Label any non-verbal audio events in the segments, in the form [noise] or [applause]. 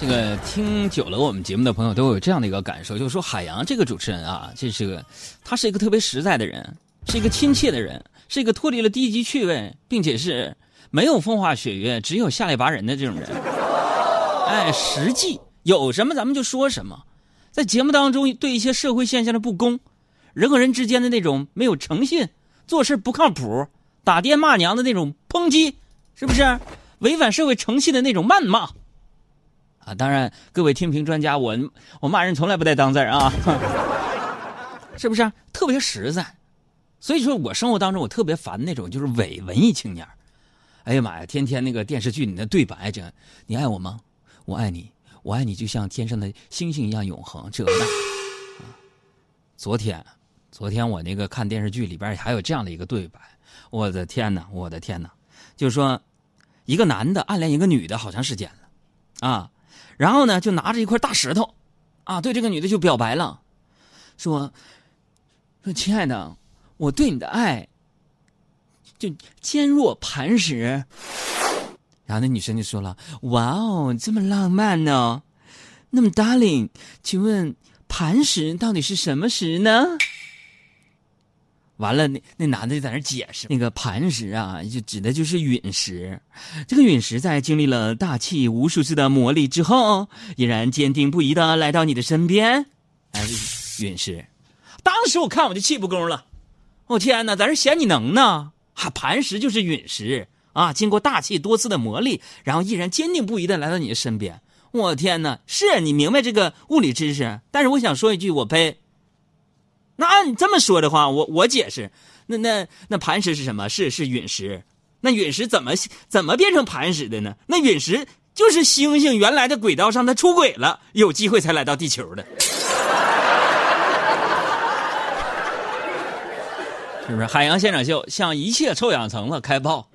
这个听久了我们节目的朋友都有这样的一个感受，就是说海洋这个主持人啊，这是个他是一个特别实在的人，是一个亲切的人，是一个脱离了低级趣味，并且是没有风花雪月，只有下里巴人的这种人。哎，实际有什么咱们就说什么，在节目当中对一些社会现象的不公，人和人之间的那种没有诚信、做事不靠谱、打爹骂娘的那种抨击，是不是违反社会诚信的那种谩骂？啊，当然，各位听评专家，我我骂人从来不带当字啊，[laughs] 是不是？特别实在，所以说我生活当中我特别烦那种就是伪文艺青年哎呀妈呀，天天那个电视剧里的对白，这你爱我吗？我爱你，我爱你就像天上的星星一样永恒。这那啊，昨天，昨天我那个看电视剧里边还有这样的一个对白，我的天哪，我的天哪，就是说，一个男的暗恋一个女的好长时间了，啊。然后呢，就拿着一块大石头，啊，对这个女的就表白了，说：“说亲爱的，我对你的爱就坚若磐石。”然后那女生就说了：“哇哦，这么浪漫呢？那么，darling，请问磐石到底是什么石呢？”完了，那那男的就在那解释，那个磐石啊，就指的就是陨石。这个陨石在经历了大气无数次的磨砺之后，依然坚定不移的来到你的身边。哎，陨石，当时我看我就气不公了。我天哪，在这嫌你能呢？哈，磐石就是陨石啊，经过大气多次的磨砺，然后依然坚定不移的来到你的身边。我天哪，是你明白这个物理知识，但是我想说一句，我呸。那按你这么说的话，我我解释，那那那磐石是什么？是是陨石。那陨石怎么怎么变成磐石的呢？那陨石就是星星原来的轨道上它出轨了，有机会才来到地球的，[laughs] 是不是？海洋现场秀向一切臭氧层子开炮。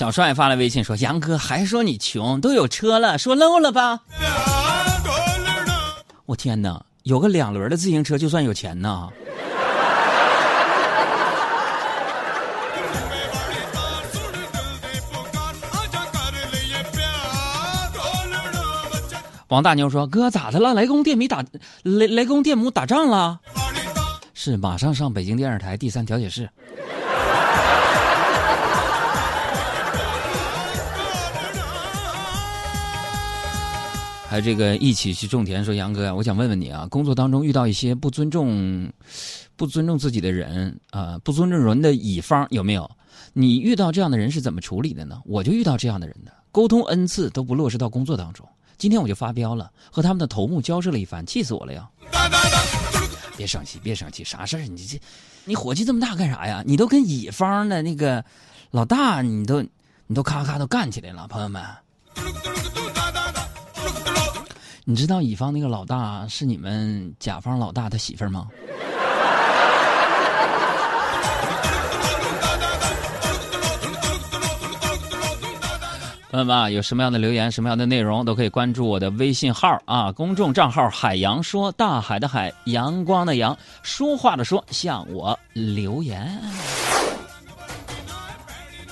小帅发来微信说：“杨哥还说你穷，都有车了，说漏了吧？”我天哪，有个两轮的自行车就算有钱呐！王大妞说：“哥咋的了？雷公电米打雷雷公电母打仗了？是马上上北京电视台第三调解室。”还这个一起去种田，说杨哥，我想问问你啊，工作当中遇到一些不尊重、不尊重自己的人啊，不尊重人的乙方有没有？你遇到这样的人是怎么处理的呢？我就遇到这样的人的，沟通 n 次都不落实到工作当中。今天我就发飙了，和他们的头目交涉了一番，气死我了呀！别生气，别生气，啥事儿？你这，你火气这么大干啥呀？你都跟乙方的那个老大，你都你都咔咔都干起来了，朋友们。你知道乙方那个老大是你们甲方老大的媳妇儿吗？朋友们啊，有什么样的留言、什么样的内容，都可以关注我的微信号啊，公众账号“海洋说”，大海的海，阳光的阳，说话的说，向我留言。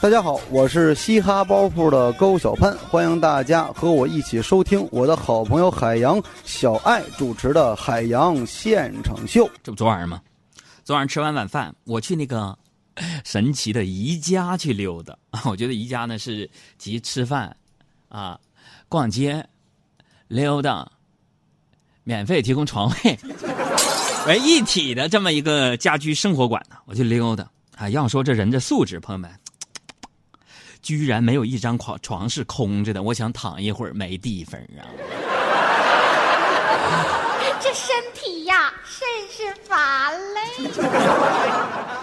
大家好，我是嘻哈包铺的高小潘，欢迎大家和我一起收听我的好朋友海洋小爱主持的《海洋现场秀》。这不昨晚上吗？昨晚上吃完晚饭，我去那个 [laughs] 神奇的宜家去溜达。我觉得宜家呢是集吃饭、啊逛街、溜达、免费提供床位 [laughs] 为一体的这么一个家居生活馆呢。我去溜达啊，要说这人的素质，朋友们。居然没有一张床床是空着的，我想躺一会儿没地方啊！[laughs] 这身体呀，甚是乏累。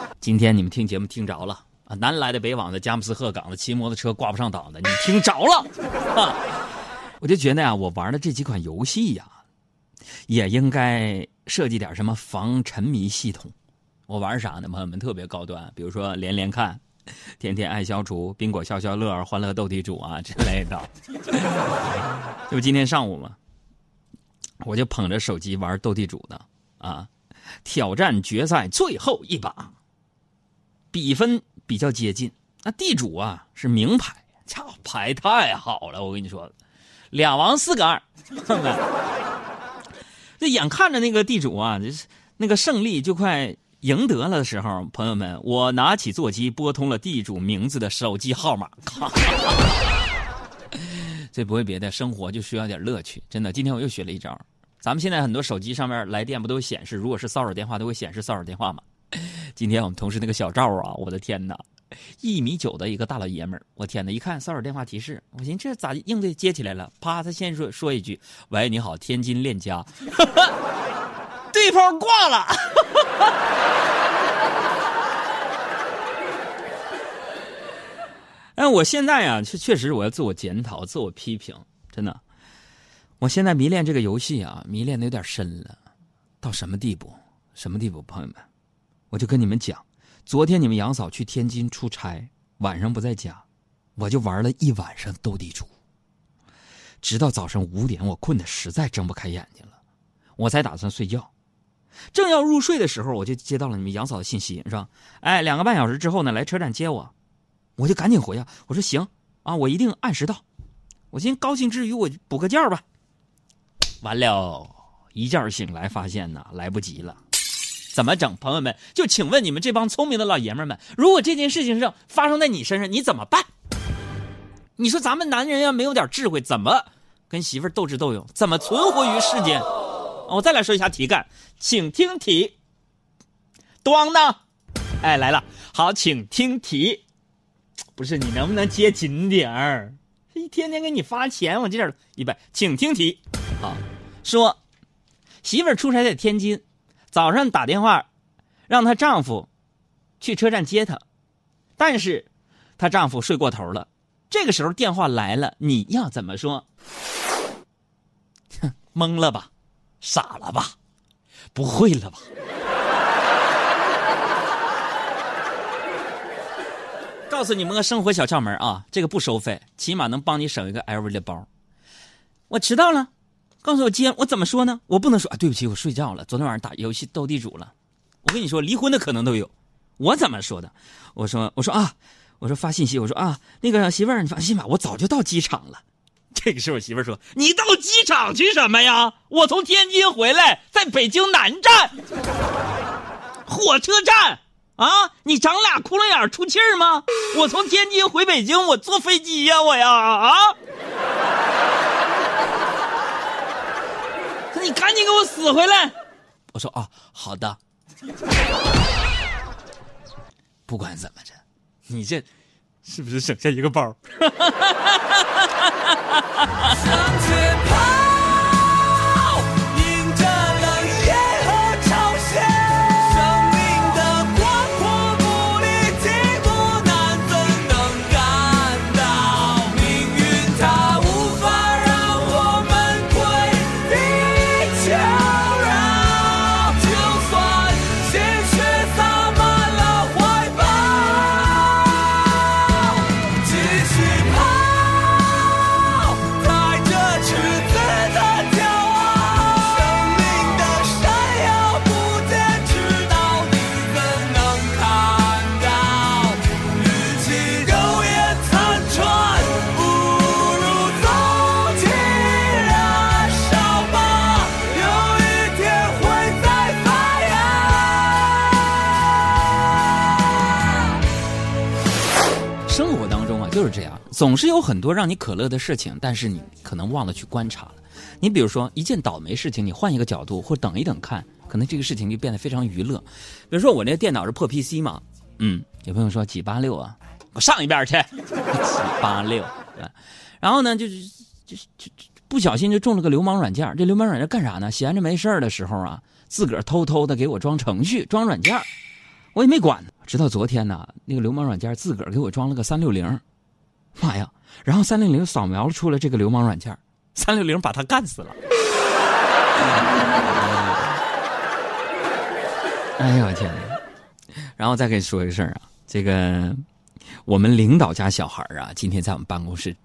[laughs] 今天你们听节目听着了啊？南来的北往的，佳木斯鹤岗的，骑摩托车挂不上档的，你听着了 [laughs] 啊？我就觉得呀，我玩的这几款游戏呀，也应该设计点什么防沉迷系统。我玩啥呢？朋友们特别高端，比如说连连看。[laughs] 天天爱消除、宾果消消乐、欢乐斗地主啊之类的，[laughs] 就今天上午嘛，我就捧着手机玩斗地主的啊，挑战决赛最后一把。比分比较接近。那地主啊是名牌，操牌太好了，我跟你说，俩王四个二，[laughs] 这眼看着那个地主啊，就是那个胜利就快赢得了的时候，朋友们，我拿起座机拨通了地主名字的手机号码。[laughs] 这不会别的，生活就需要点乐趣，真的。今天我又学了一招。咱们现在很多手机上面来电不都显示，如果是骚扰电话，都会显示骚扰电话吗？[laughs] 今天我们同事那个小赵啊，我的天哪，一米九的一个大老爷们儿，我天哪，一看骚扰电话提示，我寻思这咋应对接起来了？啪，他先说说一句：“喂，你好，天津链家。[laughs] ”对方挂了。[laughs] 哎，我现在呀，确确实我要自我检讨、自我批评，真的。我现在迷恋这个游戏啊，迷恋的有点深了，到什么地步？什么地步？朋友们，我就跟你们讲，昨天你们杨嫂去天津出差，晚上不在家，我就玩了一晚上斗地主，直到早上五点，我困得实在睁不开眼睛了，我才打算睡觉。正要入睡的时候，我就接到了你们杨嫂的信息，是吧：“哎，两个半小时之后呢，来车站接我。”我就赶紧回啊！我说行啊，我一定按时到。我寻高兴之余，我补个觉吧。完了，一觉醒来发现呢，来不及了。怎么整？朋友们，就请问你们这帮聪明的老爷们们，如果这件事情上发生在你身上，你怎么办？你说咱们男人要没有点智慧，怎么跟媳妇斗智斗勇？怎么存活于世间？我再来说一下题干，请听题。咣呢，哎来了，好，请听题。不是你能不能接紧点儿？一天天给你发钱，我这点一百，请听题。好，说媳妇儿出差在天津，早上打电话让她丈夫去车站接她，但是她丈夫睡过头了。这个时候电话来了，你要怎么说？哼，懵了吧？傻了吧？不会了吧？告诉你们个生活小窍门啊，这个不收费，起码能帮你省一个 LV 的包。我迟到了，告诉我接，我怎么说呢？我不能说啊，对不起，我睡觉了，昨天晚上打游戏斗地主了。我跟你说，离婚的可能都有。我怎么说的？我说，我说啊，我说发信息，我说啊，那个媳妇儿，你放心吧，我早就到机场了。这个时候，我媳妇说：“你到机场去什么呀？我从天津回来，在北京南站火车站。”啊！你长俩窟窿眼出气儿吗？我从天津回北京，我坐飞机呀，我呀啊！你赶紧给我死回来！我说啊，好的。不管怎么着，你这是不是省下一个包？[laughs] 向前跑，总是有很多让你可乐的事情，但是你可能忘了去观察了。你比如说一件倒霉事情，你换一个角度或等一等看，可能这个事情就变得非常娱乐。比如说我那电脑是破 PC 嘛，嗯，有朋友说几八六啊，我上一边去，几八六，然后呢，就是就是就不小心就中了个流氓软件。这流氓软件干啥呢？闲着没事的时候啊，自个儿偷偷的给我装程序、装软件，我也没管。直到昨天呢，那个流氓软件自个儿给我装了个三六零。妈呀！然后三六零扫描出了这个流氓软件，三六零把他干死了。[laughs] 哎呦我天！然后再给你说一个事啊，这个我们领导家小孩啊，今天在我们办公室，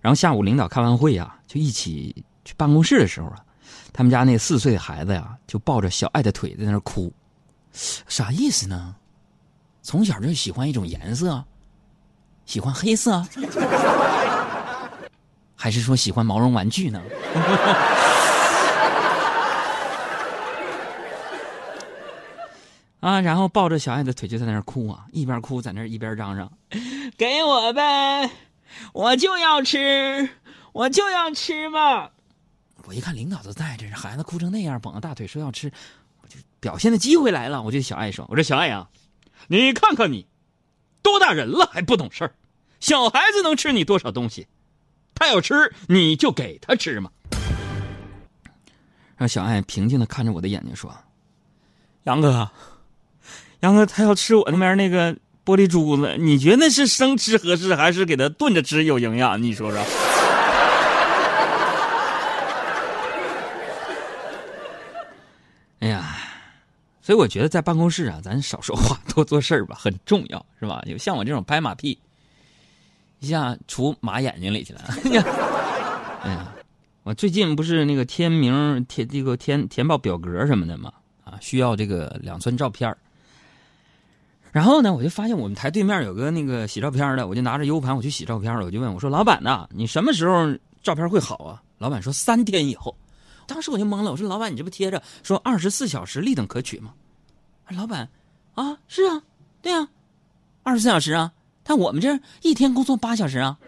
然后下午领导开完会啊，就一起去办公室的时候啊，他们家那四岁的孩子呀，就抱着小爱的腿在那哭，啥意思呢？从小就喜欢一种颜色，喜欢黑色，[laughs] 还是说喜欢毛绒玩具呢？[laughs] 啊，然后抱着小爱的腿就在那儿哭啊，一边哭在那儿一边嚷嚷：“给我呗，我就要吃，我就要吃嘛！”我一看领导都在这，孩子哭成那样，绷着大腿说要吃，我就表现的机会来了。我就小爱说：“我说小爱呀，你看看你，多大人了还不懂事儿，小孩子能吃你多少东西？他要吃你就给他吃嘛。”让小爱平静的看着我的眼睛说：“杨哥。”杨哥，他要吃我那边那个玻璃珠子，你觉得是生吃合适，还是给他炖着吃有营养？你说说。所以我觉得在办公室啊，[laughs] 咱少说话，多做事儿吧，很重要，是吧？[laughs] 有像我这种拍马屁，一下杵马眼睛里去了。[laughs] 哎呀，我最近不是那个填名填这个填填报表格什么的嘛，啊，需要这个两寸照片然后呢，我就发现我们台对面有个那个洗照片的，我就拿着 U 盘我去洗照片了。我就问我说：“老板呐，你什么时候照片会好啊？”老板说：“三天以后。”当时我就懵了，我说：“老板，你这不贴着说二十四小时立等可取吗？”老板，啊，是啊，对啊，二十四小时啊，但我们这一天工作八小时啊。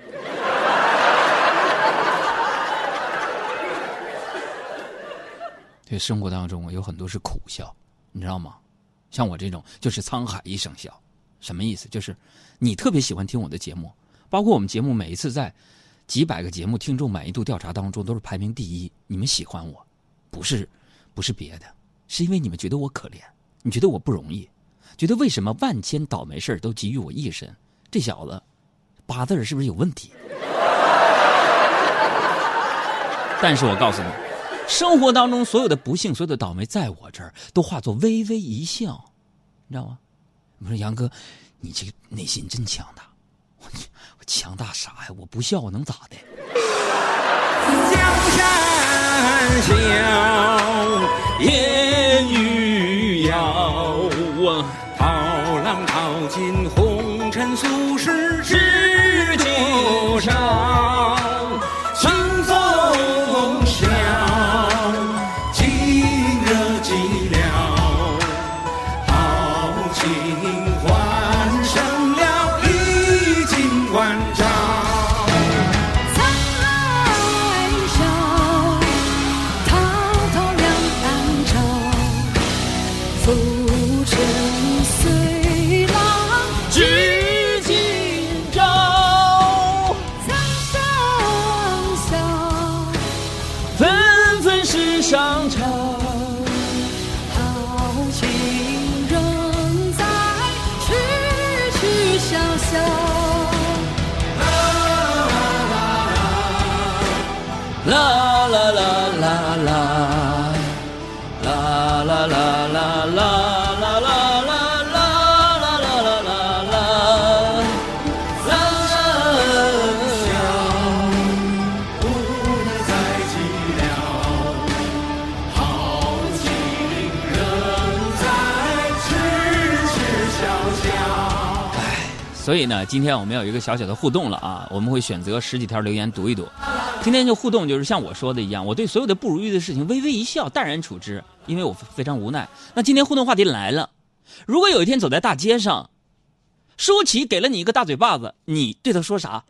对，生活当中有很多是苦笑，你知道吗？像我这种就是沧海一声笑，什么意思？就是你特别喜欢听我的节目，包括我们节目每一次在几百个节目听众满意度调查当中都是排名第一。你们喜欢我，不是不是别的，是因为你们觉得我可怜，你觉得我不容易，觉得为什么万千倒霉事都集于我一身？这小子八字是不是有问题？[laughs] 但是我告诉你。生活当中所有的不幸、所有的倒霉，在我这儿都化作微微一笑，你知道吗？我说杨哥，你这个内心真强大。我强大啥呀？我不笑我能咋的？江山笑，啦啦啦啦啦啦啦啦啦啦所以呢，今天我们有一个小小的互动了啊！我们会选择十几条留言读一读。今天就互动，就是像我说的一样，我对所有的不如意的事情微微一笑，淡然处之，因为我非常无奈。那今天互动话题来了：如果有一天走在大街上，舒淇给了你一个大嘴巴子，你对他说啥？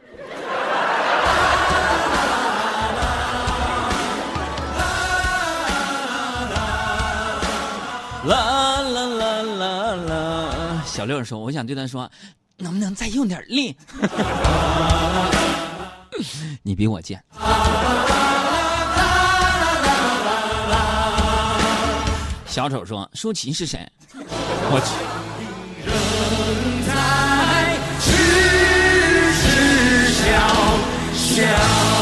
啦啦啦啦啦！小六说：“我想对他说。”能不能再用点力？[laughs] 你比我贱。小丑说舒淇是谁？我仍在痴痴笑笑。